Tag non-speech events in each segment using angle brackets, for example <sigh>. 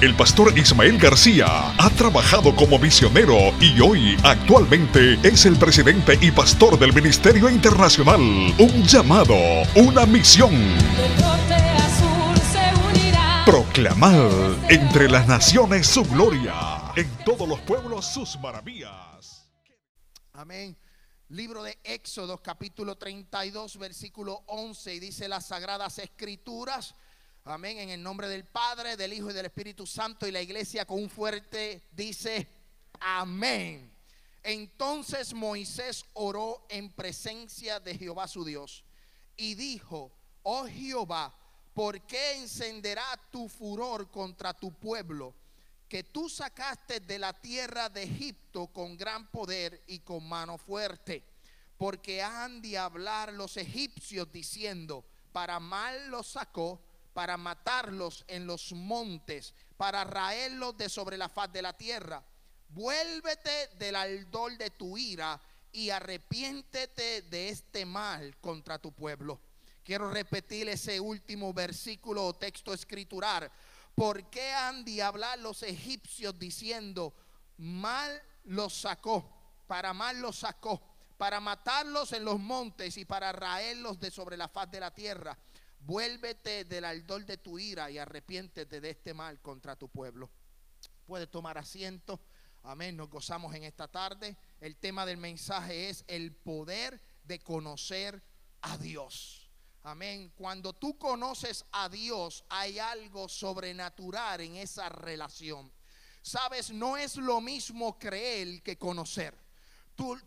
El pastor Ismael García ha trabajado como misionero y hoy actualmente es el presidente y pastor del Ministerio Internacional. Un llamado, una misión. Proclamar entre las naciones su gloria, en todos los pueblos sus maravillas. Amén. Libro de Éxodo capítulo 32 versículo 11 y dice las sagradas escrituras. Amén. En el nombre del Padre, del Hijo y del Espíritu Santo. Y la iglesia con un fuerte dice, amén. Entonces Moisés oró en presencia de Jehová su Dios y dijo, oh Jehová, ¿por qué encenderá tu furor contra tu pueblo? Que tú sacaste de la tierra de Egipto con gran poder y con mano fuerte. Porque han de hablar los egipcios diciendo, para mal los sacó para matarlos en los montes, para raerlos de sobre la faz de la tierra. Vuélvete del aldol de tu ira y arrepiéntete de este mal contra tu pueblo. Quiero repetir ese último versículo o texto escritural. ¿Por qué han de hablar los egipcios diciendo, mal los sacó, para mal los sacó, para matarlos en los montes y para raerlos de sobre la faz de la tierra? Vuélvete del aldol de tu ira y arrepiéntete de este mal contra tu pueblo. Puedes tomar asiento. Amén. Nos gozamos en esta tarde. El tema del mensaje es el poder de conocer a Dios. Amén. Cuando tú conoces a Dios, hay algo sobrenatural en esa relación. Sabes, no es lo mismo creer que conocer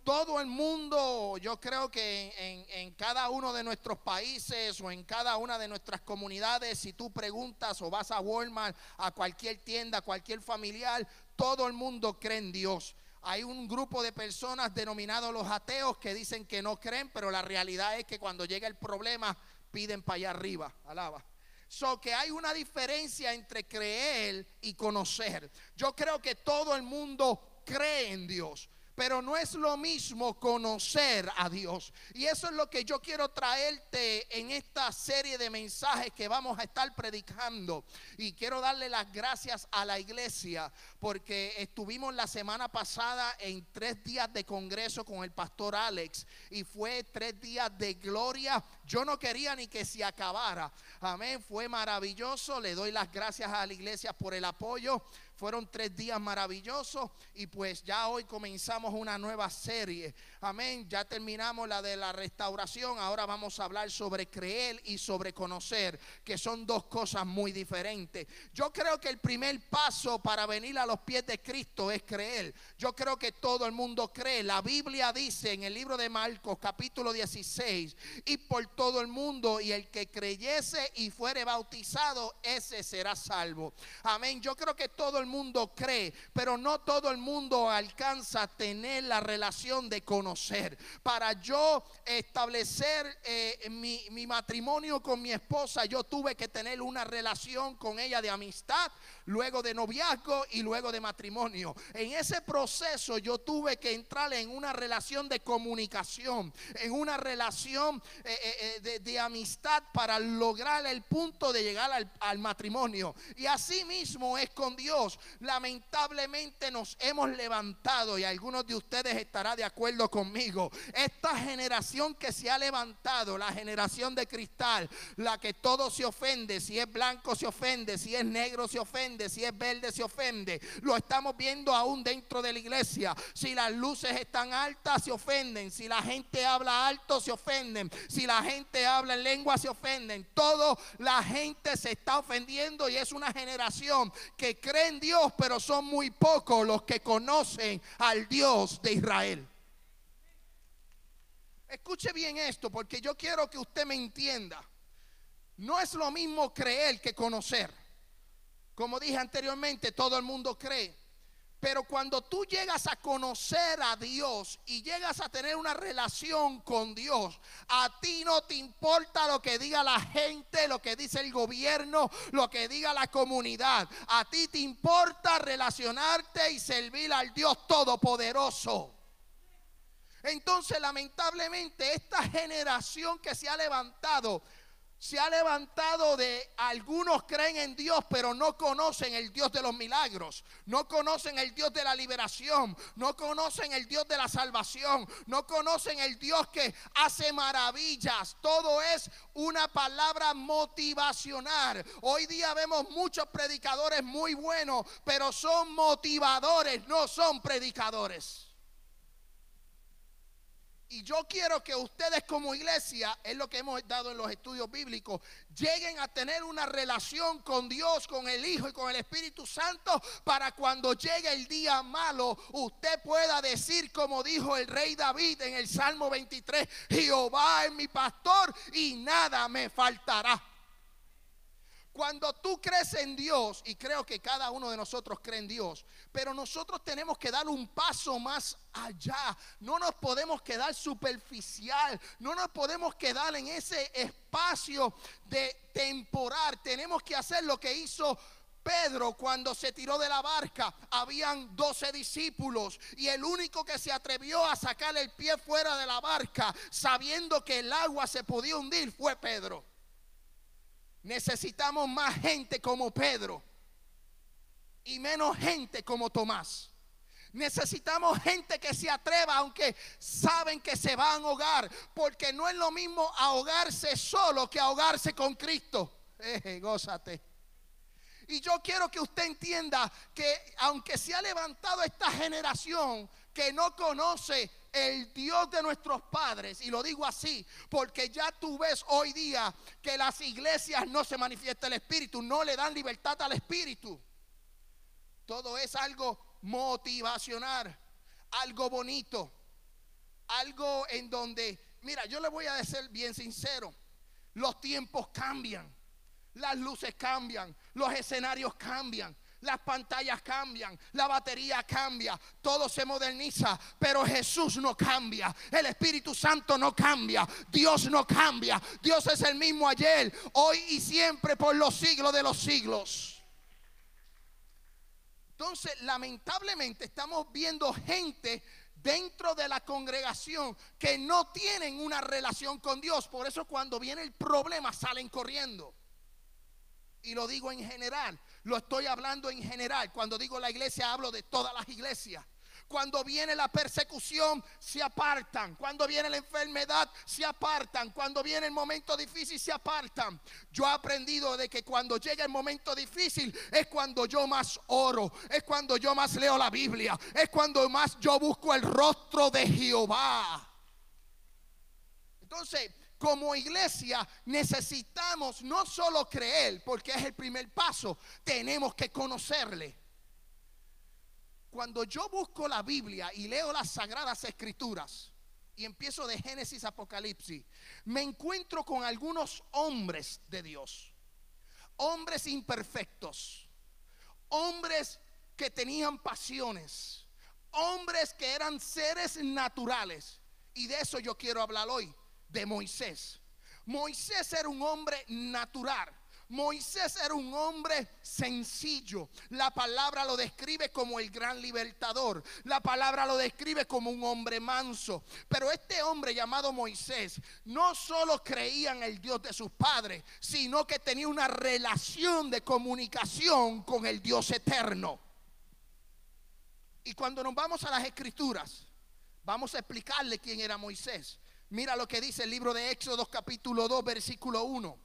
todo el mundo, yo creo que en, en, cada uno de nuestros países o en cada una de nuestras comunidades, si tú preguntas o vas a Walmart, a cualquier tienda, a cualquier familiar, todo el mundo cree en Dios. Hay un grupo de personas denominados los ateos que dicen que no creen, pero la realidad es que cuando llega el problema piden para allá arriba. Alaba. So que hay una diferencia entre creer y conocer. Yo creo que todo el mundo cree en Dios. Pero no es lo mismo conocer a Dios. Y eso es lo que yo quiero traerte en esta serie de mensajes que vamos a estar predicando. Y quiero darle las gracias a la iglesia porque estuvimos la semana pasada en tres días de congreso con el pastor Alex. Y fue tres días de gloria. Yo no quería ni que se acabara. Amén. Fue maravilloso. Le doy las gracias a la iglesia por el apoyo. Fueron tres días maravillosos y pues ya hoy comenzamos una nueva serie. Amén. Ya terminamos la de la restauración. Ahora vamos a hablar sobre creer y sobre conocer, que son dos cosas muy diferentes. Yo creo que el primer paso para venir a los pies de Cristo es creer. Yo creo que todo el mundo cree. La Biblia dice en el libro de Marcos capítulo 16, y por todo el mundo y el que creyese y fuere bautizado, ese será salvo. Amén. Yo creo que todo el mundo cree, pero no todo el mundo alcanza a tener la relación de conocer. Para yo establecer eh, mi, mi matrimonio con mi esposa, yo tuve que tener una relación con ella de amistad, luego de noviazgo y luego de matrimonio. En ese proceso yo tuve que entrar en una relación de comunicación, en una relación eh, eh, de, de, amistad para lograr el punto de llegar al, al matrimonio. Y así mismo es con Dios lamentablemente nos hemos levantado y algunos de ustedes estarán de acuerdo conmigo. Esta generación que se ha levantado, la generación de cristal, la que todo se ofende, si es blanco se ofende, si es negro se ofende, si es verde se ofende. Lo estamos viendo aún dentro de la iglesia. Si las luces están altas se ofenden, si la gente habla alto se ofenden, si la gente habla en lengua se ofenden. Todo la gente se está ofendiendo y es una generación que cree en Dios pero son muy pocos los que conocen al Dios de Israel. Escuche bien esto, porque yo quiero que usted me entienda. No es lo mismo creer que conocer. Como dije anteriormente, todo el mundo cree. Pero cuando tú llegas a conocer a Dios y llegas a tener una relación con Dios, a ti no te importa lo que diga la gente, lo que dice el gobierno, lo que diga la comunidad. A ti te importa relacionarte y servir al Dios Todopoderoso. Entonces, lamentablemente, esta generación que se ha levantado se ha levantado de algunos creen en Dios, pero no conocen el Dios de los milagros, no conocen el Dios de la liberación, no conocen el Dios de la salvación, no conocen el Dios que hace maravillas. Todo es una palabra motivacional. Hoy día vemos muchos predicadores muy buenos, pero son motivadores, no son predicadores. Y yo quiero que ustedes como iglesia, es lo que hemos dado en los estudios bíblicos, lleguen a tener una relación con Dios, con el Hijo y con el Espíritu Santo, para cuando llegue el día malo, usted pueda decir como dijo el rey David en el Salmo 23, Jehová es mi pastor y nada me faltará. Cuando tú crees en Dios, y creo que cada uno de nosotros cree en Dios, pero nosotros tenemos que dar un paso más allá. No nos podemos quedar superficial, no nos podemos quedar en ese espacio de temporal. Tenemos que hacer lo que hizo Pedro cuando se tiró de la barca, habían doce discípulos y el único que se atrevió a sacar el pie fuera de la barca, sabiendo que el agua se podía hundir, fue Pedro. Necesitamos más gente como Pedro y menos gente como Tomás. Necesitamos gente que se atreva, aunque saben que se van a ahogar, porque no es lo mismo ahogarse solo que ahogarse con Cristo. Eh, gózate. Y yo quiero que usted entienda que aunque se ha levantado esta generación que no conoce el Dios de nuestros padres, y lo digo así, porque ya tú ves hoy día que las iglesias no se manifiesta el Espíritu, no le dan libertad al Espíritu. Todo es algo motivacional, algo bonito, algo en donde, mira, yo le voy a decir bien sincero, los tiempos cambian, las luces cambian, los escenarios cambian. Las pantallas cambian, la batería cambia, todo se moderniza, pero Jesús no cambia, el Espíritu Santo no cambia, Dios no cambia, Dios es el mismo ayer, hoy y siempre por los siglos de los siglos. Entonces, lamentablemente estamos viendo gente dentro de la congregación que no tienen una relación con Dios. Por eso cuando viene el problema salen corriendo. Y lo digo en general, lo estoy hablando en general. Cuando digo la iglesia hablo de todas las iglesias. Cuando viene la persecución, se apartan. Cuando viene la enfermedad, se apartan. Cuando viene el momento difícil, se apartan. Yo he aprendido de que cuando llega el momento difícil es cuando yo más oro, es cuando yo más leo la Biblia, es cuando más yo busco el rostro de Jehová. Entonces, como iglesia necesitamos no solo creer, porque es el primer paso, tenemos que conocerle. Cuando yo busco la Biblia y leo las sagradas escrituras y empiezo de Génesis Apocalipsis, me encuentro con algunos hombres de Dios, hombres imperfectos, hombres que tenían pasiones, hombres que eran seres naturales. Y de eso yo quiero hablar hoy, de Moisés. Moisés era un hombre natural. Moisés era un hombre sencillo. La palabra lo describe como el gran libertador. La palabra lo describe como un hombre manso. Pero este hombre llamado Moisés no solo creía en el Dios de sus padres, sino que tenía una relación de comunicación con el Dios eterno. Y cuando nos vamos a las escrituras, vamos a explicarle quién era Moisés. Mira lo que dice el libro de Éxodo capítulo 2 versículo 1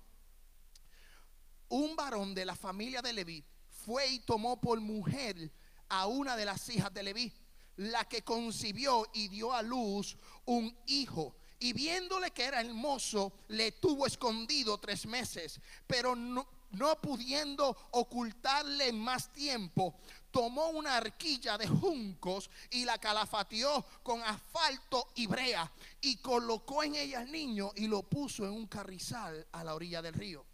un varón de la familia de Leví fue y tomó por mujer a una de las hijas de Leví, la que concibió y dio a luz un hijo. Y viéndole que era hermoso, le tuvo escondido tres meses, pero no, no pudiendo ocultarle más tiempo, tomó una arquilla de juncos y la calafateó con asfalto y brea y colocó en ella al niño y lo puso en un carrizal a la orilla del río.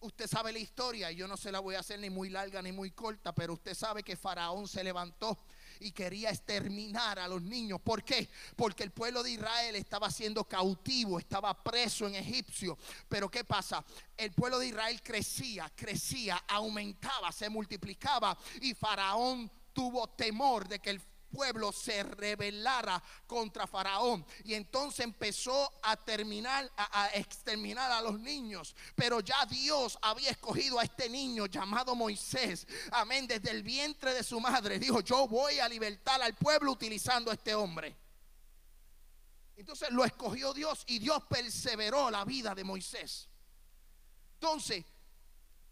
Usted sabe la historia y yo no se la voy a hacer ni muy larga ni muy corta, pero usted sabe que Faraón se levantó y quería exterminar a los niños. ¿Por qué? Porque el pueblo de Israel estaba siendo cautivo, estaba preso en Egipcio. Pero ¿qué pasa? El pueblo de Israel crecía, crecía, aumentaba, se multiplicaba y Faraón tuvo temor de que el pueblo se rebelara contra Faraón. Y entonces empezó a terminar, a, exterminar a los niños. Pero ya Dios había escogido a este niño llamado Moisés. Amén. Desde el vientre de su madre. Dijo, yo voy a libertar al pueblo utilizando a este hombre. Entonces lo escogió Dios y Dios perseveró la vida de Moisés. Entonces,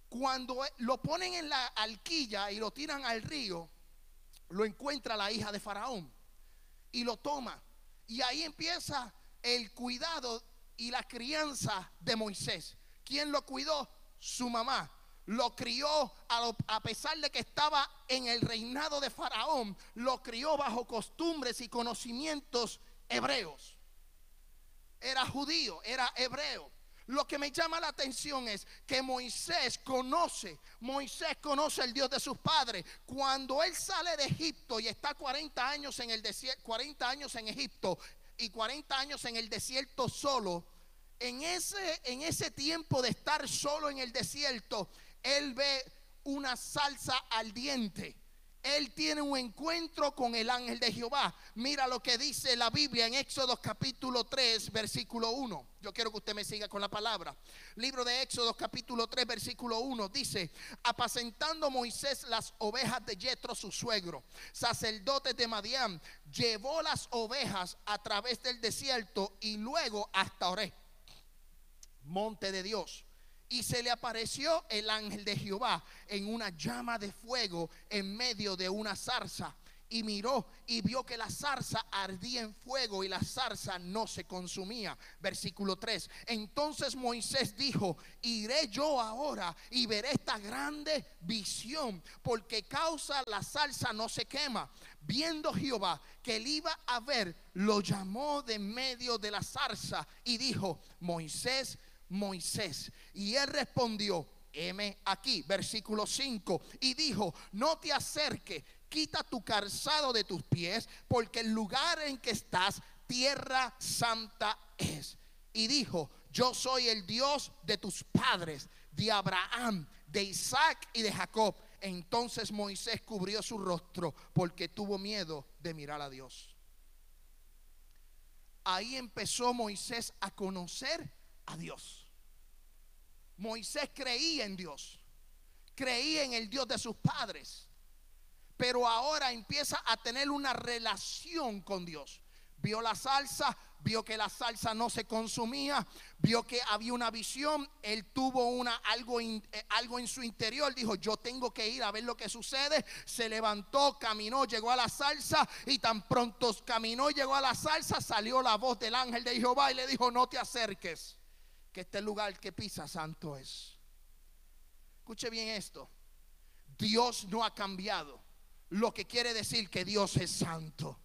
cuando lo ponen en la alquilla y lo tiran al río, lo encuentra la hija de Faraón y lo toma. Y ahí empieza el cuidado y la crianza de Moisés. ¿Quién lo cuidó? Su mamá. Lo crió a, pesar de que estaba en el reinado de Faraón, lo crió bajo costumbres y conocimientos hebreos. Era judío, era hebreo. Lo que me llama la atención es que Moisés conoce, Moisés conoce el Dios de sus padres. Cuando él sale de Egipto y está 40 años en el desierto, 40 años en Egipto y 40 años en el desierto solo, en ese, en ese tiempo de estar solo en el desierto, él ve una salsa al diente él tiene un encuentro con el ángel de Jehová. Mira lo que dice la Biblia en Éxodo capítulo 3, versículo 1. Yo quiero que usted me siga con la palabra. Libro de Éxodo capítulo 3, versículo 1 dice, apacentando Moisés las ovejas de Jetro su suegro, sacerdote de Madián, llevó las ovejas a través del desierto y luego hasta Oré, monte de Dios y se le apareció el ángel de Jehová en una llama de fuego en medio de una zarza. Y miró y vio que la zarza ardía en fuego y la zarza no se consumía. Versículo 3. Entonces Moisés dijo, iré yo ahora y veré esta grande visión, porque causa la zarza no se quema. Viendo Jehová que él iba a ver, lo llamó de medio de la zarza y dijo, Moisés, Moisés. Y él respondió, heme aquí, versículo 5, y dijo, no te acerques, quita tu calzado de tus pies, porque el lugar en que estás, tierra santa es. Y dijo, yo soy el Dios de tus padres, de Abraham, de Isaac y de Jacob. Entonces Moisés cubrió su rostro porque tuvo miedo de mirar a Dios. Ahí empezó Moisés a conocer a Dios. Moisés creía en Dios, creía en el Dios de sus padres, pero ahora empieza a tener una relación con Dios. Vio la salsa, vio que la salsa no se consumía, vio que había una visión, él tuvo una, algo, eh, algo en su interior, dijo, yo tengo que ir a ver lo que sucede, se levantó, caminó, llegó a la salsa y tan pronto caminó y llegó a la salsa, salió la voz del ángel de Jehová y le dijo, no te acerques que este lugar que pisa santo es. Escuche bien esto. Dios no ha cambiado. Lo que quiere decir que Dios es santo.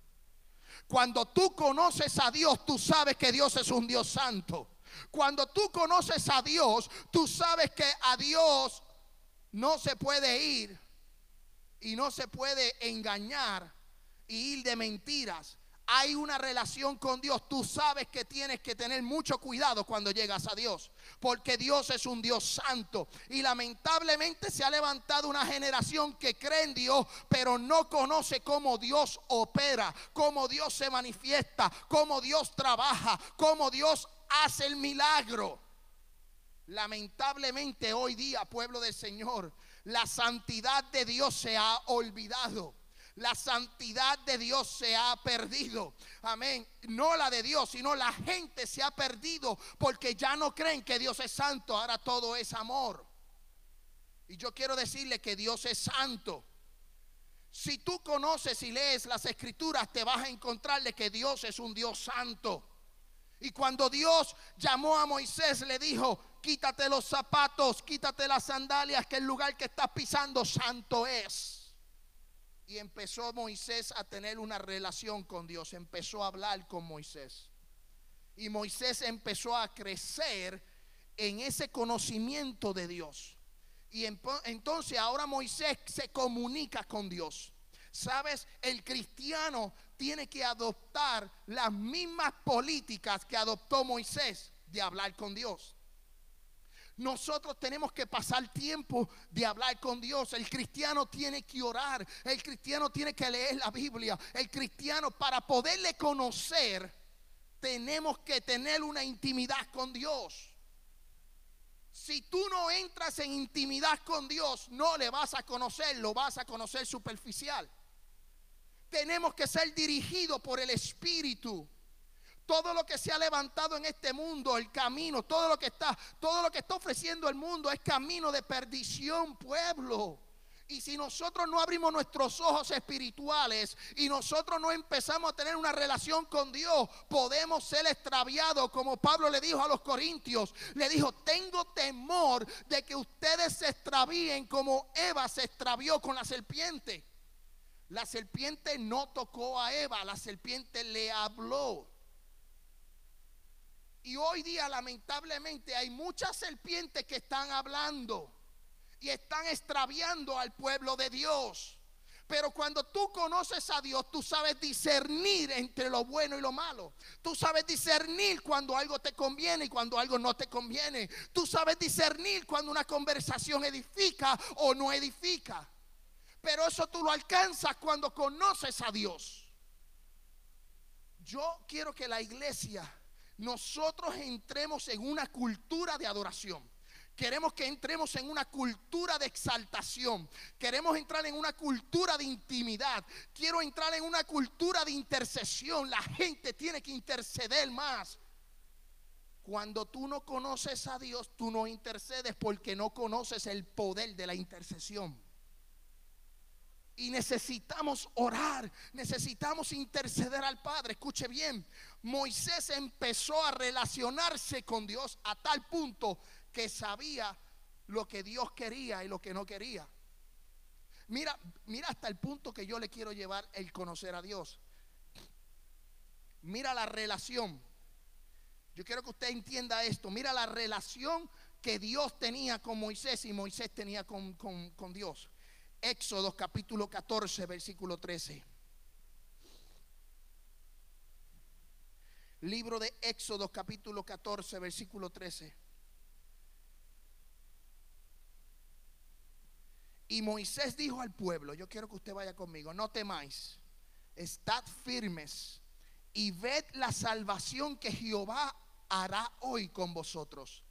Cuando tú conoces a Dios, tú sabes que Dios es un Dios santo. Cuando tú conoces a Dios, tú sabes que a Dios no se puede ir y no se puede engañar y ir de mentiras hay una relación con Dios, tú sabes que tienes que tener mucho cuidado cuando llegas a Dios, porque Dios es un Dios santo y lamentablemente se ha levantado una generación que cree en Dios, pero no conoce cómo Dios opera, cómo Dios se manifiesta, cómo Dios trabaja, cómo Dios hace el milagro. Lamentablemente hoy día, pueblo del Señor, la santidad de Dios se ha olvidado. La santidad de Dios se ha perdido. Amén. No la de Dios, sino la gente se ha perdido porque ya no creen que Dios es santo. Ahora todo es amor. Y yo quiero decirle que Dios es santo. Si tú conoces y lees las escrituras, te vas a encontrar de que Dios es un Dios santo. Y cuando Dios llamó a Moisés, le dijo, quítate los zapatos, quítate las sandalias, que el lugar que estás pisando santo es. Y empezó Moisés a tener una relación con Dios, empezó a hablar con Moisés. Y Moisés empezó a crecer en ese conocimiento de Dios. Y entonces ahora Moisés se comunica con Dios. Sabes, el cristiano tiene que adoptar las mismas políticas que adoptó Moisés de hablar con Dios. Nosotros tenemos que pasar tiempo de hablar con Dios. El cristiano tiene que orar. El cristiano tiene que leer la Biblia. El cristiano para poderle conocer, tenemos que tener una intimidad con Dios. Si tú no entras en intimidad con Dios, no le vas a conocer, lo vas a conocer superficial tenemos que ser dirigidos por el Espíritu. Todo lo que se ha levantado en este mundo, el camino, todo lo que está, todo lo que está ofreciendo el mundo es camino de perdición, pueblo. Y si nosotros no abrimos nuestros ojos espirituales y nosotros no empezamos a tener una relación con Dios, podemos ser extraviados, como Pablo le dijo a los corintios. Le dijo, tengo temor de que ustedes se extravíen como Eva se extravió con la serpiente. La serpiente no tocó a Eva, la serpiente le habló. Y hoy día lamentablemente hay muchas serpientes que están hablando y están extraviando al pueblo de Dios. Pero cuando tú conoces a Dios, tú sabes discernir entre lo bueno y lo malo. Tú sabes discernir cuando algo te conviene y cuando algo no te conviene. Tú sabes discernir cuando una conversación edifica o no edifica. Pero eso tú lo alcanzas cuando conoces a Dios. Yo quiero que la iglesia, nosotros entremos en una cultura de adoración. Queremos que entremos en una cultura de exaltación. Queremos entrar en una cultura de intimidad. Quiero entrar en una cultura de intercesión. La gente tiene que interceder más. Cuando tú no conoces a Dios, tú no intercedes porque no conoces el poder de la intercesión. Y necesitamos orar, necesitamos interceder al Padre. Escuche bien, Moisés empezó a relacionarse con Dios a tal punto que sabía lo que Dios quería y lo que no quería. Mira, mira hasta el punto que yo le quiero llevar el conocer a Dios. Mira la relación. Yo quiero que usted entienda esto. Mira la relación que Dios tenía con Moisés y Moisés tenía con, con Dios. Éxodo capítulo 14, versículo 13. Libro de Éxodo capítulo 14, versículo 13. Y Moisés dijo al pueblo, yo quiero que usted vaya conmigo, no temáis, estad firmes y ved la salvación que Jehová hará hoy con vosotros.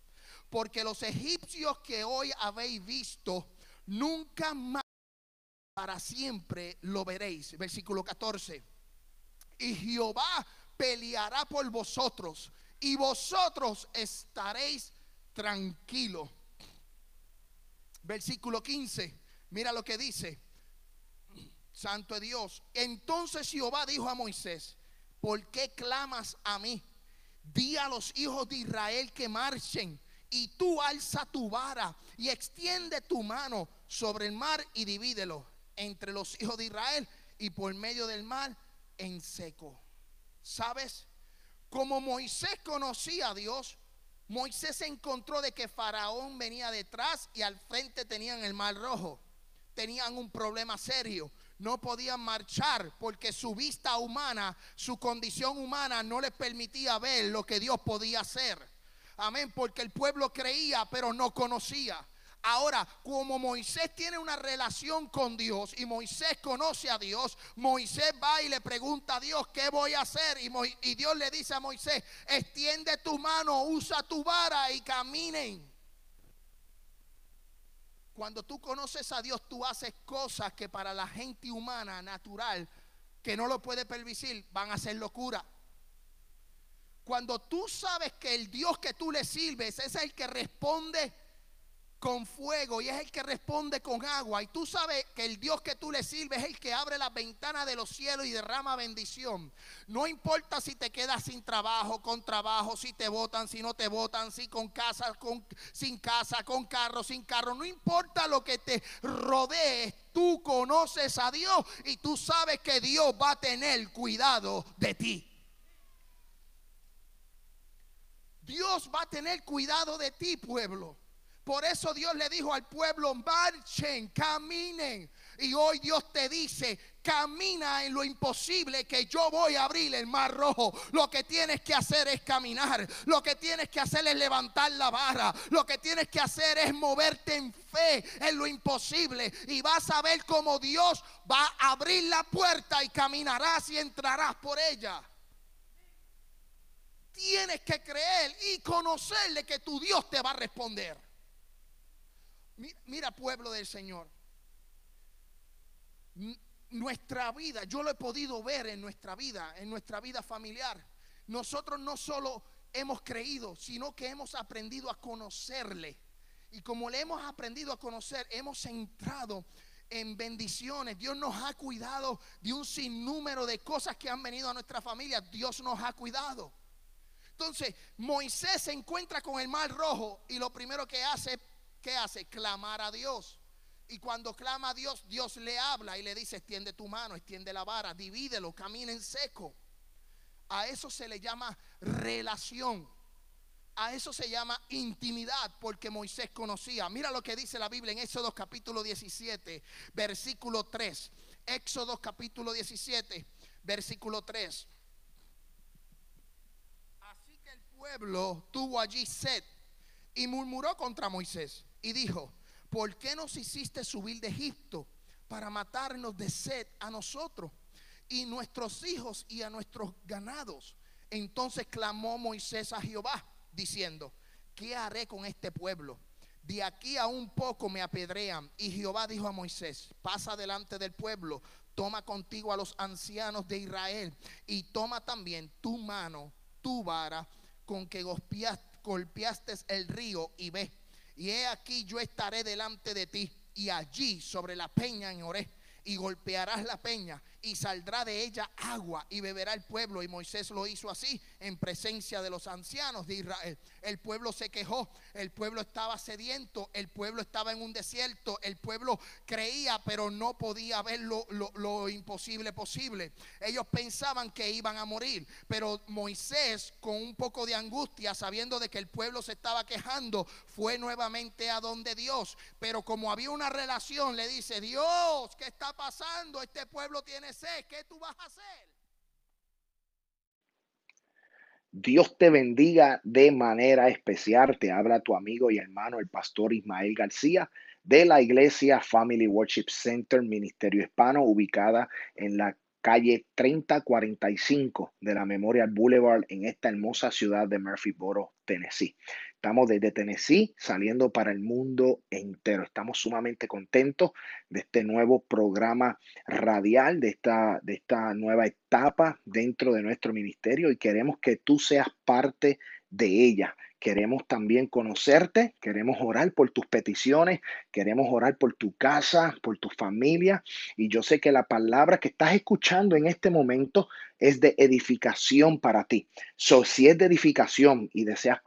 Porque los egipcios que hoy habéis visto, nunca más para siempre lo veréis. Versículo 14. Y Jehová peleará por vosotros y vosotros estaréis tranquilos. Versículo 15. Mira lo que dice. Santo Dios. Entonces Jehová dijo a Moisés, ¿por qué clamas a mí? Di a los hijos de Israel que marchen y tú alza tu vara y extiende tu mano sobre el mar y divídelo entre los hijos de Israel y por medio del mar en seco. ¿Sabes? Como Moisés conocía a Dios, Moisés se encontró de que Faraón venía detrás y al frente tenían el mar rojo. Tenían un problema serio. No podían marchar porque su vista humana, su condición humana no les permitía ver lo que Dios podía hacer. Amén, porque el pueblo creía pero no conocía. Ahora, como Moisés tiene una relación con Dios y Moisés conoce a Dios, Moisés va y le pregunta a Dios, ¿qué voy a hacer? Y, Dios le dice a Moisés, extiende tu mano, usa tu vara y caminen. Cuando tú conoces a Dios, tú haces cosas que para la gente humana, natural, que no lo puede permitir, van a ser locura. Cuando tú sabes que el Dios que tú le sirves es el que responde con fuego y es el que responde con agua. Y tú sabes que el Dios que tú le sirves es el que abre las ventanas de los cielos y derrama bendición. No importa si te quedas sin trabajo, con trabajo, si te votan, si no te votan, si con casa, con, sin casa, con carro, sin carro. No importa lo que te rodee, tú conoces a Dios y tú sabes que Dios va a tener cuidado de ti. Dios va a tener cuidado de ti, pueblo. Por eso Dios le dijo al pueblo, marchen, caminen. Y hoy Dios te dice, camina en lo imposible que yo voy a abrir el mar rojo. Lo que tienes que hacer es caminar. Lo que tienes que hacer es levantar la vara. Lo que tienes que hacer es moverte en fe en lo imposible. Y vas a ver cómo Dios va a abrir la puerta y caminarás y entrarás por ella. Tienes que creer y conocerle que tu Dios te va a responder. Mira, pueblo del Señor. Nuestra vida, yo lo he podido ver en nuestra vida, en nuestra vida familiar. Nosotros no solo hemos creído, sino que hemos aprendido a conocerle. Y como le hemos aprendido a conocer, hemos entrado en bendiciones. Dios nos ha cuidado de un sinnúmero de cosas que han venido a nuestra familia. Dios nos ha cuidado. Entonces, Moisés se encuentra con el mar rojo y lo primero que hace ¿qué hace? Clamar a Dios. Y cuando clama a Dios, Dios le habla y le dice, extiende tu mano, extiende la vara, divídelo, camina en seco. A eso se le llama relación. A eso se llama intimidad porque Moisés conocía. Mira lo que dice la Biblia en Éxodo capítulo 17, versículo 3. Éxodo capítulo 17, versículo 3. Así que el pueblo tuvo allí sed y murmuró contra Moisés y dijo, ¿por qué nos hiciste subir de Egipto para matarnos de sed a nosotros y nuestros hijos y a nuestros ganados? Entonces clamó Moisés a Jehová, diciendo, ¿qué haré con este pueblo? De aquí a un poco me apedrean. Y Jehová dijo a Moisés, pasa delante del pueblo, toma contigo a los ancianos de Israel y toma también tu mano, tu vara, con que golpeaste el río y ve y he aquí yo estaré delante de ti y allí sobre la peña en Oré y golpearás la peña y saldrá de ella agua y beberá el pueblo. Y Moisés lo hizo así en presencia de los ancianos de Israel. El pueblo se quejó, el pueblo estaba sediento, el pueblo estaba en un desierto, el pueblo creía pero no podía ver lo, lo imposible posible. Ellos pensaban que iban a morir, pero Moisés con un poco de angustia, sabiendo de que el pueblo se estaba quejando, fue nuevamente a donde Dios. Pero como había una relación, le dice, Dios, ¿qué está pasando? Este pueblo tiene sé ¿qué tú vas a hacer? Dios te bendiga de manera especial. Te habla tu amigo y hermano, el pastor Ismael García, de la iglesia Family Worship Center, Ministerio Hispano, ubicada en la calle 3045 de la Memorial Boulevard en esta hermosa ciudad de Murphyboro, Tennessee. Estamos desde Tennessee saliendo para el mundo entero. Estamos sumamente contentos de este nuevo programa radial, de esta, de esta nueva etapa dentro de nuestro ministerio y queremos que tú seas parte de ella. Queremos también conocerte, queremos orar por tus peticiones, queremos orar por tu casa, por tu familia. Y yo sé que la palabra que estás escuchando en este momento es de edificación para ti. So, si es de edificación y deseas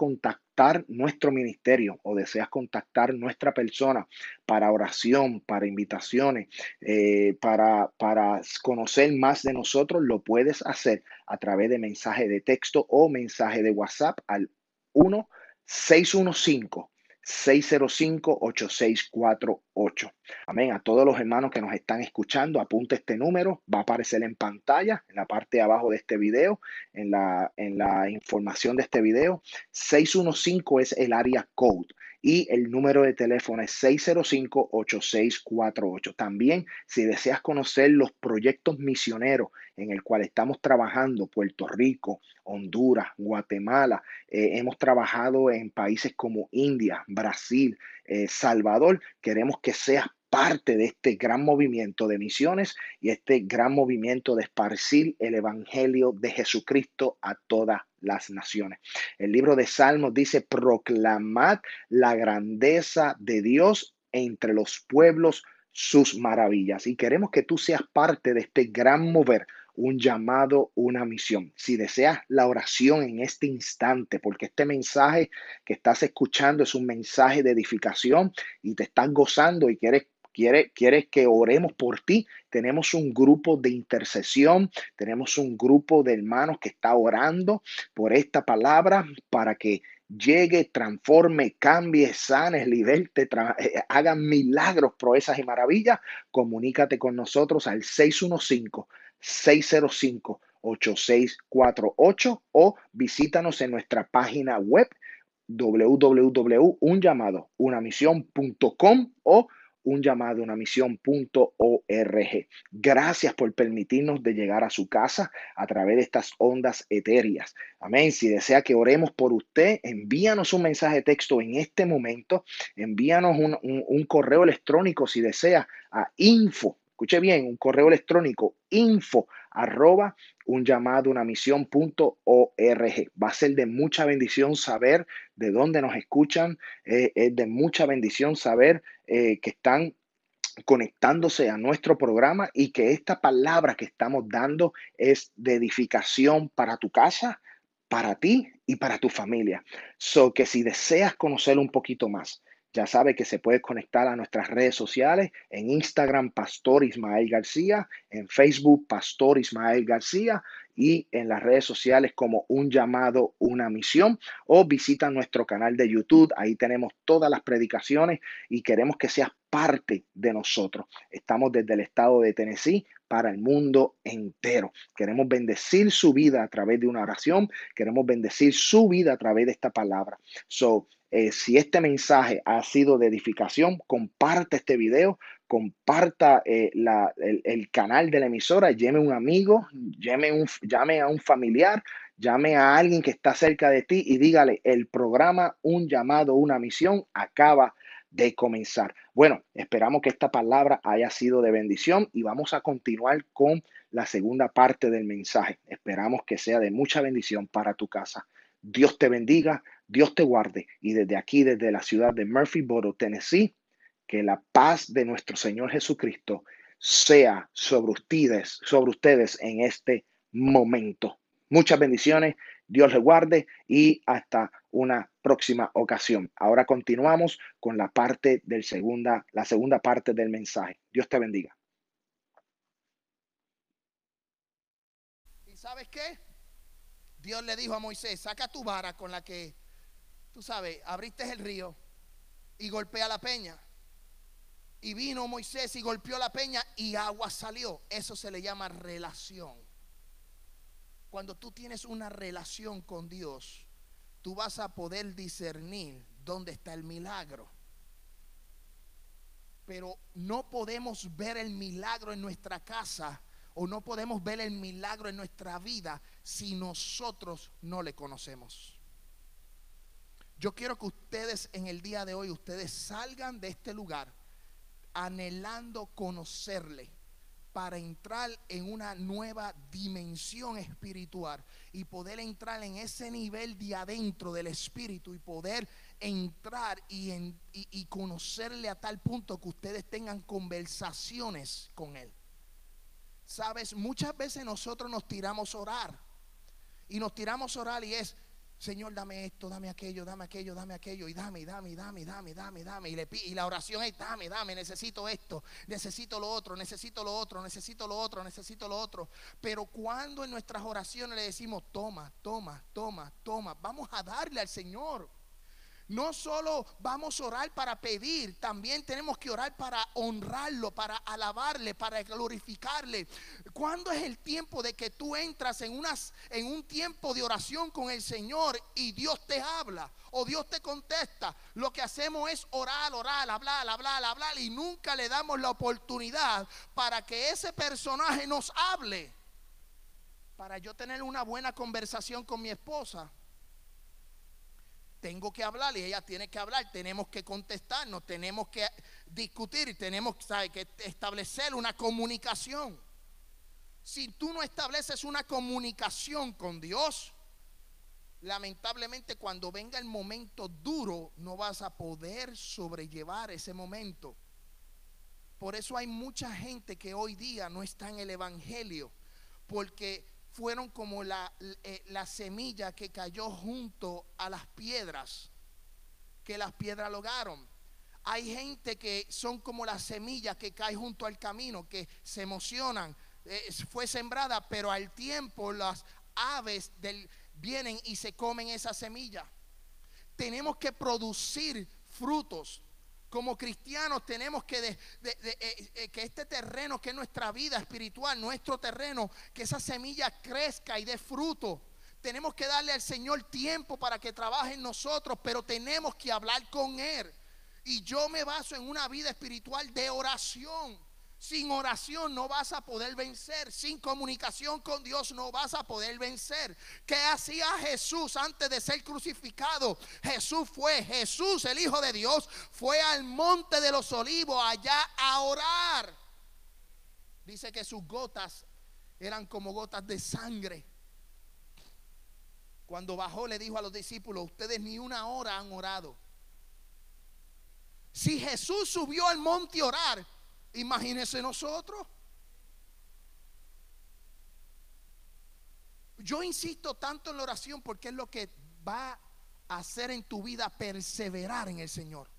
nuestro ministerio o deseas contactar nuestra persona para oración, para invitaciones, eh, para, para conocer más de nosotros, lo puedes hacer a través de mensaje de texto o mensaje de WhatsApp al 1 615 605-8648. Amén. A todos los hermanos que nos están escuchando, apunte este número. Va a aparecer en pantalla, en la parte de abajo de este video, en la, en la información de este video. 615 es el área code y el número de teléfono es 605-8648. También, si deseas conocer los proyectos misioneros en el cual estamos trabajando, Puerto Rico, Honduras, Guatemala, eh, hemos trabajado en países como India, Brasil, eh, Salvador, queremos que seas parte de este gran movimiento de misiones y este gran movimiento de esparcir el Evangelio de Jesucristo a todas las naciones. El libro de Salmos dice, proclamad la grandeza de Dios entre los pueblos, sus maravillas. Y queremos que tú seas parte de este gran mover un llamado, una misión. Si deseas la oración en este instante, porque este mensaje que estás escuchando es un mensaje de edificación y te estás gozando y quieres ¿Quieres, ¿Quieres que oremos por ti? Tenemos un grupo de intercesión, tenemos un grupo de hermanos que está orando por esta palabra para que llegue, transforme, cambie, sane, liberte, eh, haga milagros, proezas y maravillas. Comunícate con nosotros al 615 605 8648 o visítanos en nuestra página web www.unllamadounamisión.com o un llamado, una misión.org. Gracias por permitirnos de llegar a su casa a través de estas ondas etéreas. Amén. Si desea que oremos por usted, envíanos un mensaje de texto en este momento. Envíanos un, un correo electrónico si desea a info escuche bien, un correo electrónico info arroba un llamado, una misión punto org. Va a ser de mucha bendición saber de dónde nos escuchan, eh, es de mucha bendición saber eh, que están conectándose a nuestro programa y que esta palabra que estamos dando es de edificación para tu casa, para ti y para tu familia. So que si deseas conocer un poquito más, ya sabe que se puede conectar a nuestras redes sociales en Instagram Pastor Ismael García, en Facebook Pastor Ismael García y en las redes sociales como un llamado, una misión o visita nuestro canal de YouTube. Ahí tenemos todas las predicaciones y queremos que seas parte de nosotros. Estamos desde el estado de Tennessee para el mundo entero. Queremos bendecir su vida a través de una oración. Queremos bendecir su vida a través de esta palabra. So, eh, si este mensaje ha sido de edificación, comparte este video, comparta eh, el, canal de la emisora, llame a un amigo, llame, un, llame a un familiar, llame a alguien que está cerca de ti y dígale, el programa Un llamado, una misión acaba de comenzar. Bueno, esperamos que esta palabra haya sido de bendición y vamos a continuar con la segunda parte del mensaje. Esperamos que sea de mucha bendición para tu casa. Dios te bendiga, Dios te guarde y desde aquí, desde la ciudad de Murphyboro, Tennessee, que la paz de nuestro Señor Jesucristo sea sobre ustedes, sobre ustedes en este momento. Muchas bendiciones, Dios les guarde y hasta una próxima ocasión. Ahora continuamos con la parte del segunda, la segunda parte del mensaje. Dios te bendiga. ¿Y sabes qué? Dios le dijo a Moisés, saca tu vara con la que, tú sabes, abriste el río y golpea la peña. Y vino Moisés y golpeó la peña y agua salió. Eso se le llama relación. Cuando tú tienes una relación con Dios, tú vas a poder discernir dónde está el milagro. Pero no podemos ver el milagro en nuestra casa o no podemos ver el milagro en nuestra vida si nosotros no le conocemos. Yo quiero que ustedes en el día de hoy, ustedes salgan de este lugar anhelando conocerle para entrar en una nueva dimensión espiritual y poder entrar en ese nivel de adentro del espíritu y poder entrar y, y conocerle a tal punto que ustedes tengan conversaciones con él. Sabes, muchas veces nosotros nos tiramos a orar. Y nos tiramos a orar y es, Señor, dame esto, dame aquello, dame aquello, dame aquello, y dame, dame, dame, dame, dame, dame. Y, le, y la oración es, dame, dame, necesito esto, necesito lo otro, necesito lo otro, necesito lo otro, necesito lo otro. Pero cuando en nuestras oraciones le decimos, toma, toma, toma, toma, vamos a darle al Señor. No solo vamos a orar para pedir, también tenemos que orar para honrarlo, para alabarle, para glorificarle. ¿Cuándo es el tiempo de que tú entras en, unas, en un tiempo de oración con el Señor y Dios te habla o Dios te contesta? Lo que hacemos es orar, orar, hablar, hablar, hablar y nunca le damos la oportunidad para que ese personaje nos hable. Para yo tener una buena conversación con mi esposa tengo que hablar y ella tiene que hablar, tenemos que contestarnos, tenemos que discutir y tenemos que establecer una comunicación. Si tú no estableces una comunicación con Dios, lamentablemente cuando venga el momento duro no vas a poder sobrellevar ese momento. Por eso hay mucha gente que hoy día no está en el Evangelio, porque fueron como la, eh, la semilla que cayó junto a las piedras, que las piedras lograron. hay gente que son como las semillas que caen junto al camino, que se emocionan. Fue sembrada, pero al tiempo las aves vienen y se comen esa semilla. Tenemos que producir frutos. Como cristianos tenemos que, eh, eh, que este terreno, que es nuestra vida espiritual, nuestro terreno, que esa semilla crezca y dé fruto. Tenemos que darle al Señor tiempo para que trabaje en nosotros, pero tenemos que hablar con Él. Y yo me baso en una vida espiritual de oración. Sin oración no vas a poder vencer. Sin comunicación con Dios no vas a poder vencer. ¿Qué hacía Jesús antes de ser crucificado? Jesús fue, Jesús el Hijo de Dios, fue al monte de los olivos allá a orar. Dice que sus gotas eran como gotas de sangre. Cuando bajó le dijo a los discípulos, ustedes ni una hora han orado. Si Jesús subió al monte a orar, imagínese nosotros. Yo insisto tanto en la oración porque es lo que va a hacer en tu vida perseverar en el Señor.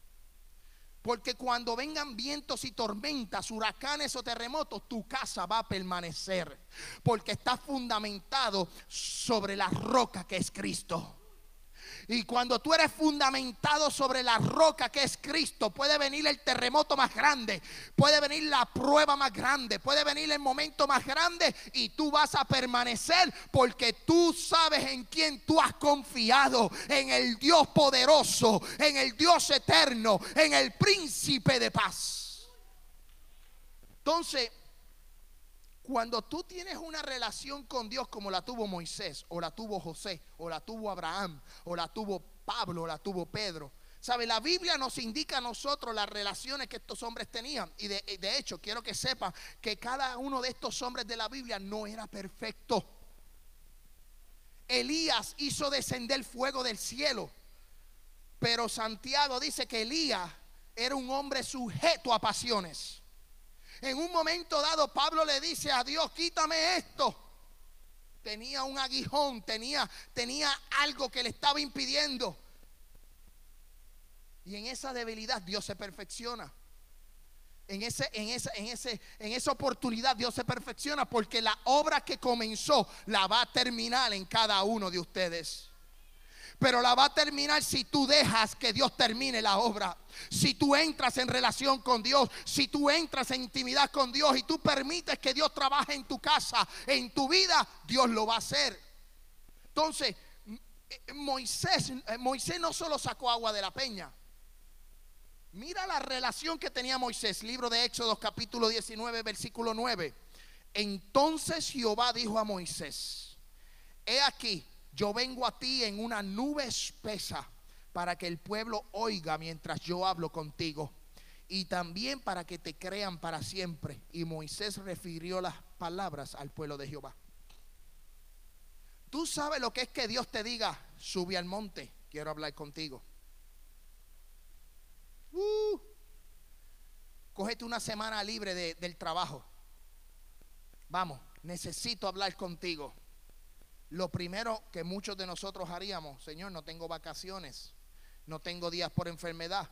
Porque cuando vengan vientos y tormentas, huracanes o terremotos, tu casa va a permanecer. Porque está fundamentado sobre la roca que es Cristo. Y cuando tú eres fundamentado sobre la roca que es Cristo, puede venir el terremoto más grande, puede venir la prueba más grande, puede venir el momento más grande y tú vas a permanecer porque tú sabes en quién tú has confiado, en el Dios poderoso, en el Dios eterno, en el príncipe de paz. Entonces, cuando tú tienes una relación con Dios como la tuvo Moisés, o la tuvo José, o la tuvo Abraham, o la tuvo Pablo, o la tuvo Pedro. ¿Sabe? La Biblia nos indica a nosotros las relaciones que estos hombres tenían. Y de, hecho, quiero que sepan que cada uno de estos hombres de la Biblia no era perfecto. Elías hizo descender fuego del cielo. Pero Santiago dice que Elías era un hombre sujeto a pasiones. En un momento dado, Pablo le dice a Dios, quítame esto. Tenía un aguijón, tenía, tenía algo que le estaba impidiendo. Y en esa debilidad Dios se perfecciona. En, ese, en, esa, en, ese, en esa oportunidad Dios se perfecciona porque la obra que comenzó la va a terminar en cada uno de ustedes pero la va a terminar si tú dejas que Dios termine la obra. Si tú entras en relación con Dios, si tú entras en intimidad con Dios y tú permites que Dios trabaje en tu casa, en tu vida, Dios lo va a hacer. Entonces, Moisés, Moisés no solo sacó agua de la peña. Mira la relación que tenía Moisés, libro de Éxodo capítulo 19, versículo 9. Entonces Jehová dijo a Moisés, he aquí, yo vengo a ti en una nube espesa para que el pueblo oiga mientras yo hablo contigo y también para que te crean para siempre. Y Moisés refirió las palabras al pueblo de Jehová. Tú sabes lo que es que Dios te diga, sube al monte, quiero hablar contigo. Uh, cógete una semana libre del trabajo. Vamos, necesito hablar contigo lo primero que muchos de nosotros haríamos, Señor, no tengo vacaciones, no tengo días por enfermedad,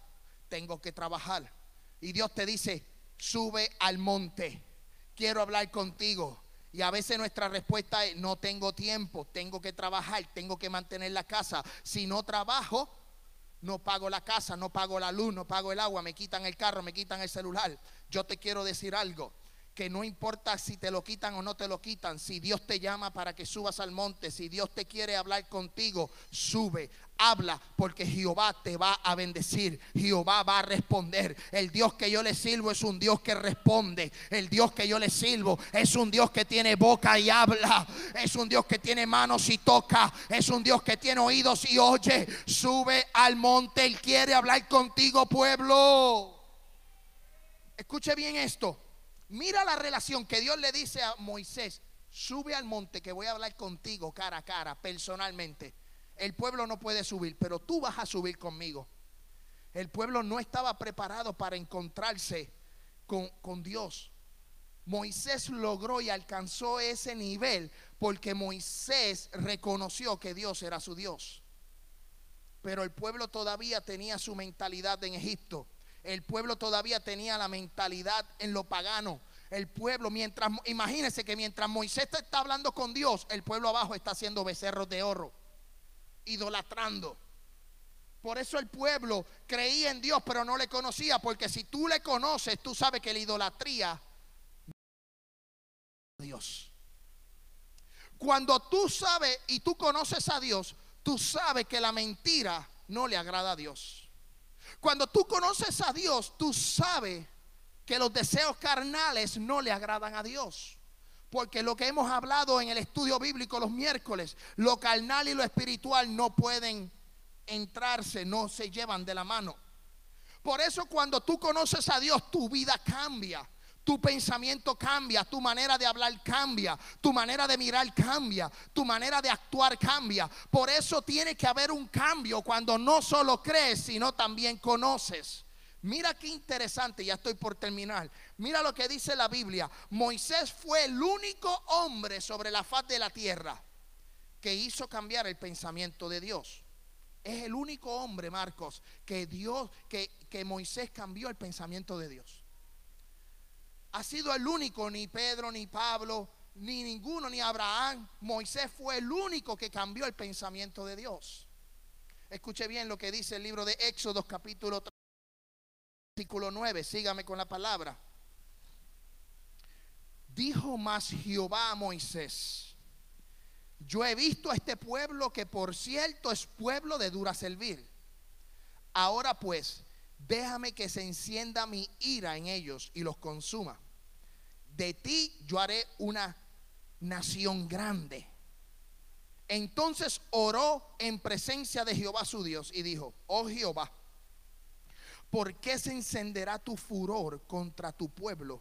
tengo que trabajar. Y Dios te dice, sube al monte, quiero hablar contigo. Y a veces nuestra respuesta es, no tengo tiempo, tengo que trabajar, tengo que mantener la casa. Si no trabajo, no pago la casa, no pago la luz, no pago el agua, me quitan el carro, me quitan el celular. Yo te quiero decir algo que no importa si te lo quitan o no te lo quitan, si Dios te llama para que subas al monte, si Dios te quiere hablar contigo, sube, habla, porque Jehová te va a bendecir, Jehová va a responder. El Dios que yo le sirvo es un Dios que responde, el Dios que yo le sirvo es un Dios que tiene boca y habla, es un Dios que tiene manos y toca, es un Dios que tiene oídos y oye. Sube al monte, Él quiere hablar contigo, pueblo. Escuche bien esto. Mira la relación que Dios le dice a Moisés. Sube al monte que voy a hablar contigo cara a cara, personalmente. El pueblo no puede subir, pero tú vas a subir conmigo. El pueblo no estaba preparado para encontrarse con, con Dios. Moisés logró y alcanzó ese nivel porque Moisés reconoció que Dios era su Dios. Pero el pueblo todavía tenía su mentalidad en Egipto el pueblo todavía tenía la mentalidad en lo pagano. El pueblo, mientras, imagínense que mientras Moisés está hablando con Dios, el pueblo abajo está haciendo becerros de oro, idolatrando. Por eso el pueblo creía en Dios, pero no le conocía, porque si tú le conoces, tú sabes que la idolatría Dios. Cuando tú sabes y tú conoces a Dios, tú sabes que la mentira no le agrada a Dios. Cuando tú conoces a Dios, tú sabes que los deseos carnales no le agradan a Dios. Porque lo que hemos hablado en el estudio bíblico los miércoles, lo carnal y lo espiritual no pueden entrarse, no se llevan de la mano. Por eso cuando tú conoces a Dios, tu vida cambia. Tu pensamiento cambia, tu manera de hablar cambia, tu manera de mirar cambia, tu manera de actuar cambia. Por eso tiene que haber un cambio cuando no solo crees, sino también conoces. Mira qué interesante, ya estoy por terminar. Mira lo que dice la Biblia. Moisés fue el único hombre sobre la faz de la tierra que hizo cambiar el pensamiento de Dios. Es el único hombre, Marcos, que Dios, que, que Moisés cambió el pensamiento de Dios ha sido el único, ni Pedro, ni Pablo, ni ninguno, ni Abraham. Moisés fue el único que cambió el pensamiento de Dios. Escuche bien lo que dice el libro de Éxodo capítulo 3, versículo 9. Sígame con la palabra. Dijo más Jehová a Moisés, yo he visto a este pueblo que por cierto es pueblo de dura servir. Ahora pues, déjame que se encienda mi ira en ellos y los consuma de ti yo haré una nación grande. Entonces oró en presencia de Jehová su Dios y dijo, oh Jehová, ¿por qué se encenderá tu furor contra tu pueblo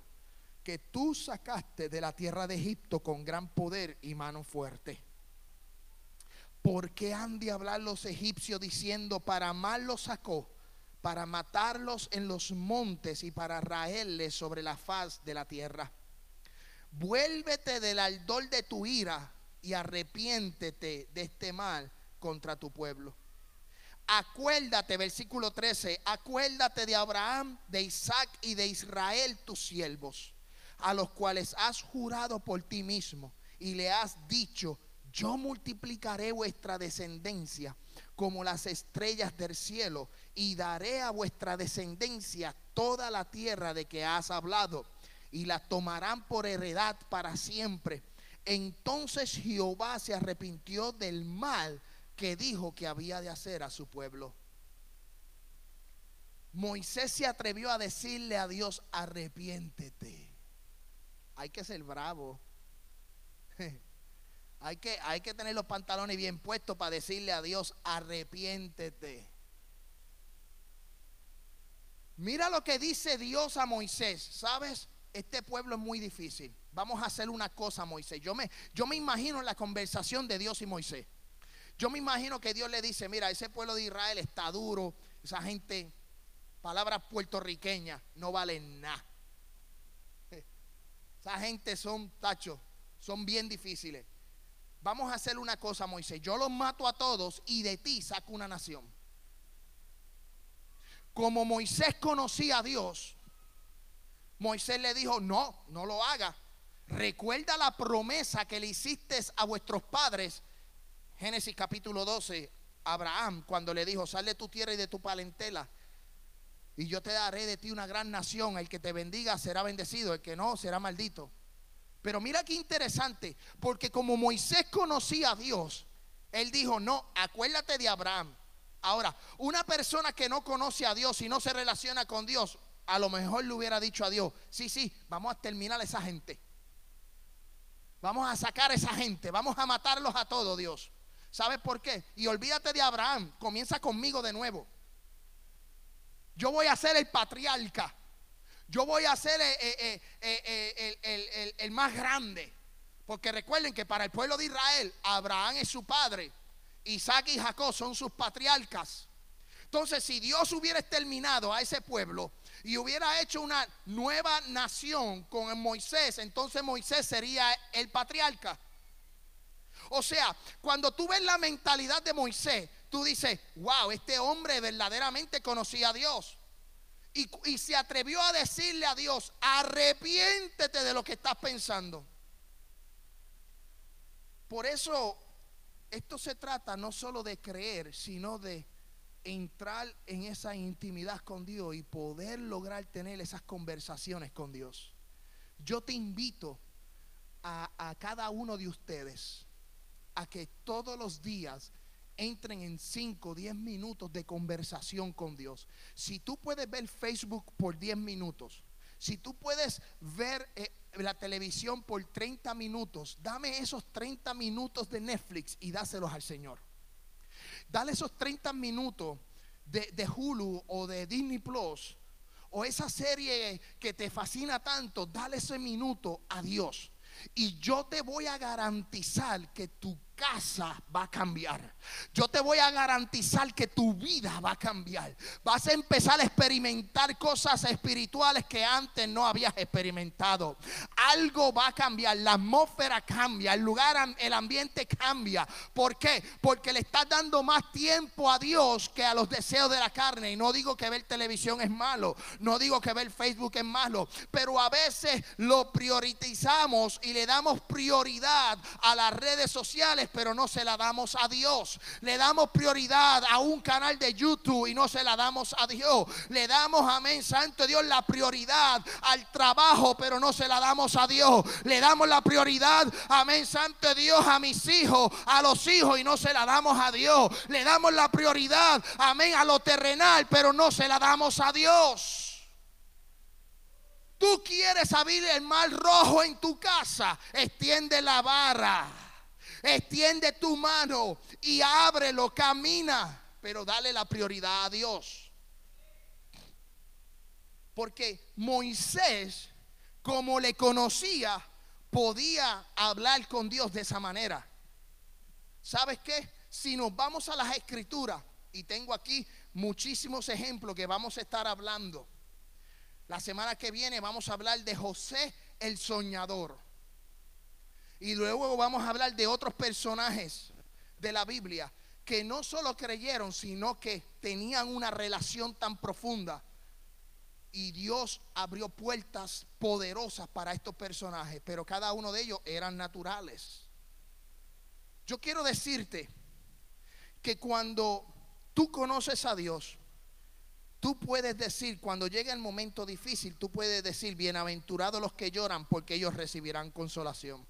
que tú sacaste de la tierra de Egipto con gran poder y mano fuerte? ¿Por qué han de hablar los egipcios diciendo, para mal los sacó, para matarlos en los montes y para raerles sobre la faz de la tierra? Vuélvete del ardor de tu ira y arrepiéntete de este mal contra tu pueblo. Acuérdate, versículo 13, acuérdate de Abraham, de Isaac y de Israel, tus siervos, a los cuales has jurado por ti mismo y le has dicho, yo multiplicaré vuestra descendencia como las estrellas del cielo y daré a vuestra descendencia toda la tierra de que has hablado y la tomarán por heredad para siempre. Entonces Jehová se arrepintió del mal que dijo que había de hacer a su pueblo. Moisés se atrevió a decirle a Dios, arrepiéntete. Hay que ser bravo. <laughs> Hay que, hay que tener los pantalones bien puestos para decirle a Dios, arrepiéntete. Mira lo que dice Dios a Moisés, ¿sabes? Este pueblo es muy difícil. Vamos a hacer una cosa, Moisés. Yo me, yo me imagino la conversación de Dios y Moisés. Yo me imagino que Dios le dice, mira, ese pueblo de Israel está duro, esa gente, palabras puertorriqueñas, no valen nada. <laughs> Esa gente son tachos, son bien difíciles. Vamos a hacer una cosa, Moisés. Yo los mato a todos y de ti saco una nación. Como Moisés conocía a Dios, Moisés le dijo, no, no lo haga. Recuerda la promesa que le hiciste a vuestros padres. Génesis capítulo 12, Abraham, cuando le dijo, sal de tu tierra y de tu palentela. Y yo te daré de ti una gran nación. El que te bendiga será bendecido, el que no será maldito. Pero mira qué interesante, porque como Moisés conocía a Dios, él dijo, no, acuérdate de Abraham. Ahora, una persona que no conoce a Dios y no se relaciona con Dios, a lo mejor le hubiera dicho a Dios, sí, sí, vamos a terminar a esa gente. Vamos a sacar a esa gente, vamos a matarlos a todos, Dios. ¿Sabes por qué? Y olvídate de Abraham, comienza conmigo de nuevo. Yo voy a ser el patriarca. Yo voy a ser eh, eh, eh, el, más grande. Porque recuerden que para el pueblo de Israel, Abraham es su padre. Isaac y Jacob son sus patriarcas. Entonces, si Dios hubiera exterminado a ese pueblo, y hubiera hecho una nueva nación con Moisés, entonces Moisés sería el patriarca. O sea, cuando tú ves la mentalidad de Moisés, tú dices, wow, este hombre verdaderamente conocía a Dios. y, y se atrevió a decirle a Dios, arrepiéntete de lo que estás pensando. Por eso esto se trata no solo de creer, sino de entrar en esa intimidad con Dios y poder lograr tener esas conversaciones con Dios. Yo te invito a, a cada uno de ustedes a que todos los días entren en 5 o 10 minutos de conversación con Dios. Si tú puedes ver Facebook por 10 minutos, si tú puedes ver eh, la televisión por 30 minutos, dame esos 30 minutos de Netflix y dáselos al Señor. Dale esos 30 minutos de, Hulu o de Disney Plus o esa serie que te fascina tanto, dale ese minuto a Dios. Y yo te voy a garantizar que tu casa va a cambiar. Yo te voy a garantizar que tu vida va a cambiar. Vas a empezar a experimentar cosas espirituales que antes no habías experimentado. Algo va a cambiar, la atmósfera cambia, el lugar, el ambiente cambia. ¿Por qué? Porque le estás dando más tiempo a Dios que a los deseos de la carne. Y no digo que ver televisión es malo, no digo que ver Facebook es malo, pero a veces lo priorizamos y le damos prioridad a las redes sociales pero no se la damos a Dios. Le damos prioridad a un canal de YouTube y no se la damos a Dios. Le damos, amén, Santo Dios, la prioridad al trabajo, pero no se la damos a Dios. Le damos la prioridad, amén, Santo Dios, a mis hijos, a los hijos y no se la damos a Dios. Le damos la prioridad, amén, a lo terrenal, pero no se la damos a Dios. Tú quieres abrir el mar rojo en tu casa, extiende la barra. Extiende tu mano y ábrelo, camina, pero dale la prioridad a Dios. Porque Moisés, como le conocía, podía hablar con Dios de esa manera. ¿Sabes qué? Si nos vamos a las escrituras, y tengo aquí muchísimos ejemplos que vamos a estar hablando. La semana que viene vamos a hablar de José el soñador. Y luego vamos a hablar de otros personajes de la Biblia que no solo creyeron, sino que tenían una relación tan profunda. Y Dios abrió puertas poderosas para estos personajes, pero cada uno de ellos eran naturales. Yo quiero decirte que cuando tú conoces a Dios, tú puedes decir, cuando llegue el momento difícil, tú puedes decir, bienaventurados los que lloran, porque ellos recibirán consolación.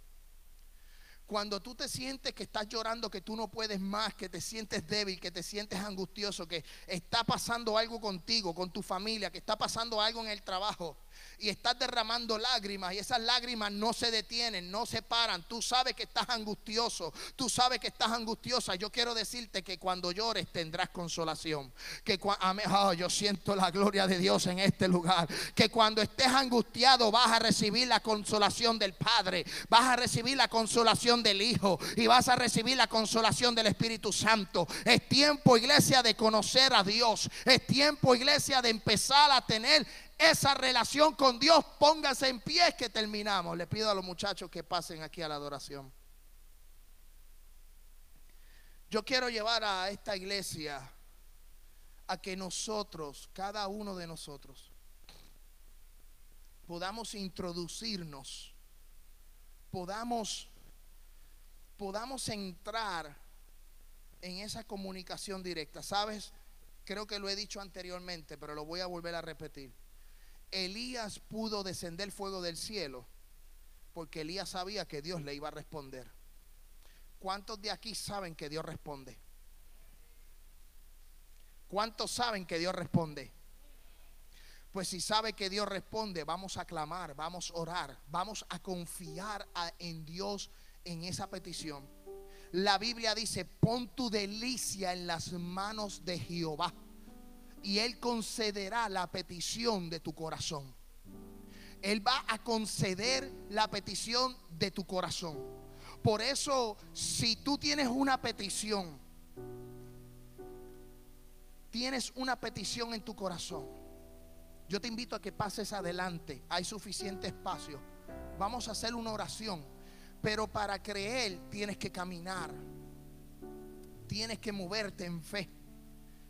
Cuando tú te sientes que estás llorando, que tú no puedes más, que te sientes débil, que te sientes angustioso, que está pasando algo contigo, con tu familia, que está pasando algo en el trabajo, y estás derramando lágrimas y esas lágrimas no se detienen, no se paran. Tú sabes que estás angustioso, tú sabes que estás angustiosa. Yo quiero decirte que cuando llores tendrás consolación. Que oh, yo siento la gloria de Dios en este lugar. Que cuando estés angustiado vas a recibir la consolación del Padre, vas a recibir la consolación del Hijo y vas a recibir la consolación del Espíritu Santo. Es tiempo, iglesia, de conocer a Dios. Es tiempo, iglesia, de empezar a tener esa relación con Dios, póngase en pie que terminamos. Le pido a los muchachos que pasen aquí a la adoración. Yo quiero llevar a esta iglesia a que nosotros, cada uno de nosotros, podamos introducirnos, podamos, podamos entrar en esa comunicación directa. ¿Sabes? Creo que lo he dicho anteriormente, pero lo voy a volver a repetir. Elías pudo descender fuego del cielo porque Elías sabía que Dios le iba a responder. ¿Cuántos de aquí saben que Dios responde? ¿Cuántos saben que Dios responde? Pues si sabe que Dios responde, vamos a clamar, vamos a orar, vamos a confiar en Dios en esa petición. La Biblia dice, pon tu delicia en las manos de Jehová y Él concederá la petición de tu corazón. Él va a conceder la petición de tu corazón. Por eso, si tú tienes una petición, tienes una petición en tu corazón, yo te invito a que pases adelante. Hay suficiente espacio. Vamos a hacer una oración. Pero para creer tienes que caminar. Tienes que moverte en fe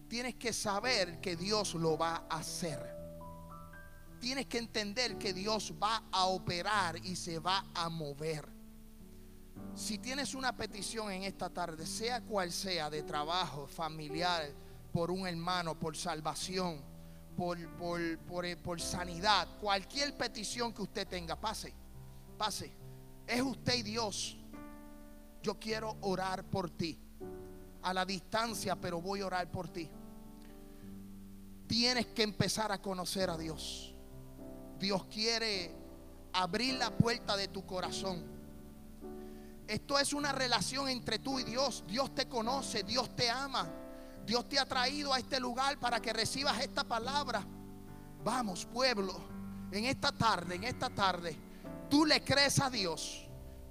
tienes que saber que Dios lo va a hacer. tienes que entender que Dios va a operar y se va a mover. Si tienes una petición en esta tarde, sea cual sea, de trabajo, familiar, por un hermano, por salvación, por, por, por, sanidad, cualquier petición que usted tenga, pase, pase. Es usted y Dios. Yo quiero orar por ti. A la distancia, pero voy a orar por ti. Tienes que empezar a conocer a Dios. Dios quiere abrir la puerta de tu corazón. Esto es una relación entre tú y Dios. Dios te conoce, Dios te ama. Dios te ha traído a este lugar para que recibas esta palabra. Vamos, pueblo, en esta tarde, en esta tarde, tú le crees a Dios.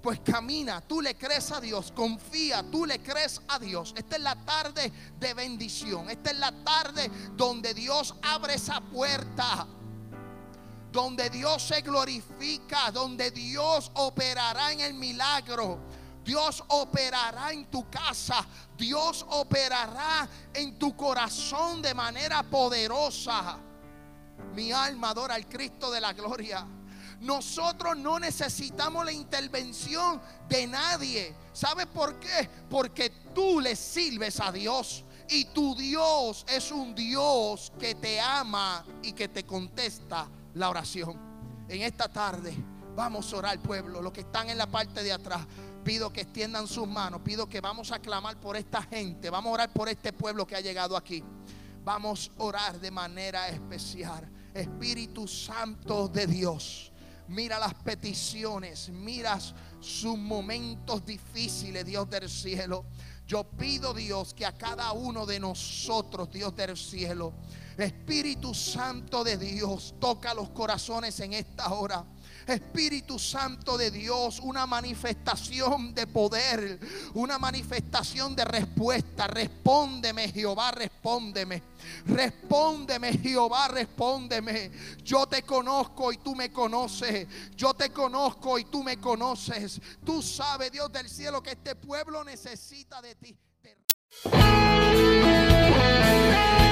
Pues camina, tú le crees a Dios, confía, tú le crees a Dios. Esta es la tarde de bendición. Esta es la tarde donde Dios abre esa puerta donde Dios se glorifica, donde Dios operará en el milagro. Dios operará en tu casa. Dios operará en tu corazón de manera poderosa. Mi alma adora al Cristo de la gloria. Nosotros no necesitamos la intervención de nadie. ¿Sabes por qué? Porque tú le sirves a Dios. Y tu Dios es un Dios que te ama y que te contesta la oración. En esta tarde vamos a orar, pueblo. Los que están en la parte de atrás, pido que extiendan sus manos. Pido que vamos a clamar por esta gente. Vamos a orar por este pueblo que ha llegado aquí. Vamos a orar de manera especial. Espíritu Santo de Dios. Mira las peticiones, mira sus momentos difíciles, Dios del cielo. Yo pido, Dios, que a cada uno de nosotros, Dios del cielo, Espíritu Santo de Dios, toca los corazones en esta hora. Espíritu Santo de Dios, una manifestación de poder, una manifestación de respuesta. Respóndeme, Jehová, respóndeme. Respóndeme, Jehová, respóndeme. Yo te conozco y tú me conoces. Yo te conozco y tú me conoces. Tú sabes, Dios del cielo, que este pueblo necesita de ti.